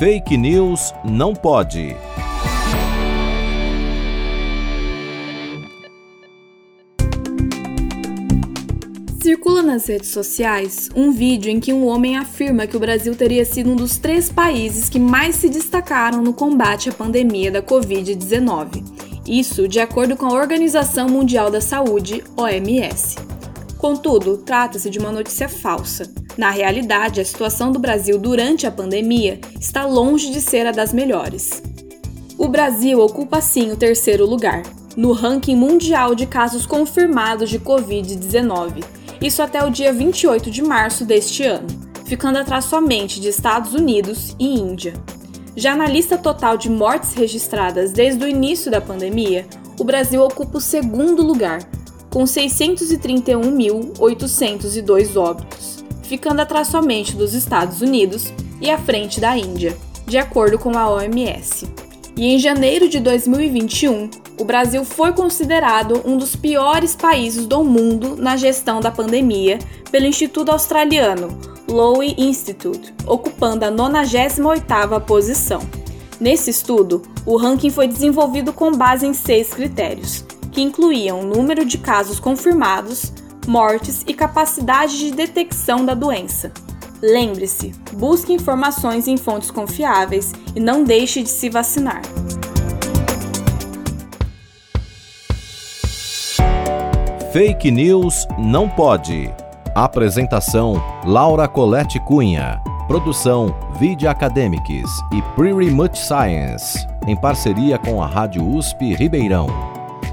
Fake News não pode. Circula nas redes sociais um vídeo em que um homem afirma que o Brasil teria sido um dos três países que mais se destacaram no combate à pandemia da Covid-19. Isso de acordo com a Organização Mundial da Saúde, OMS. Contudo, trata-se de uma notícia falsa. Na realidade, a situação do Brasil durante a pandemia está longe de ser a das melhores. O Brasil ocupa sim o terceiro lugar, no ranking mundial de casos confirmados de Covid-19 isso até o dia 28 de março deste ano, ficando atrás somente de Estados Unidos e Índia. Já na lista total de mortes registradas desde o início da pandemia, o Brasil ocupa o segundo lugar, com 631.802 óbitos, ficando atrás somente dos Estados Unidos e à frente da Índia, de acordo com a OMS. E em janeiro de 2021, o Brasil foi considerado um dos piores países do mundo na gestão da pandemia pelo Instituto Australiano Lowy Institute, ocupando a 98ª posição. Nesse estudo, o ranking foi desenvolvido com base em seis critérios, que incluíam número de casos confirmados, mortes e capacidade de detecção da doença. Lembre-se, busque informações em fontes confiáveis e não deixe de se vacinar. Fake News não pode. Apresentação: Laura Colette Cunha. Produção: Video Academics e Pretty Much Science, em parceria com a Rádio USP Ribeirão.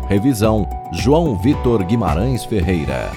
Revisão: João Vitor Guimarães Ferreira.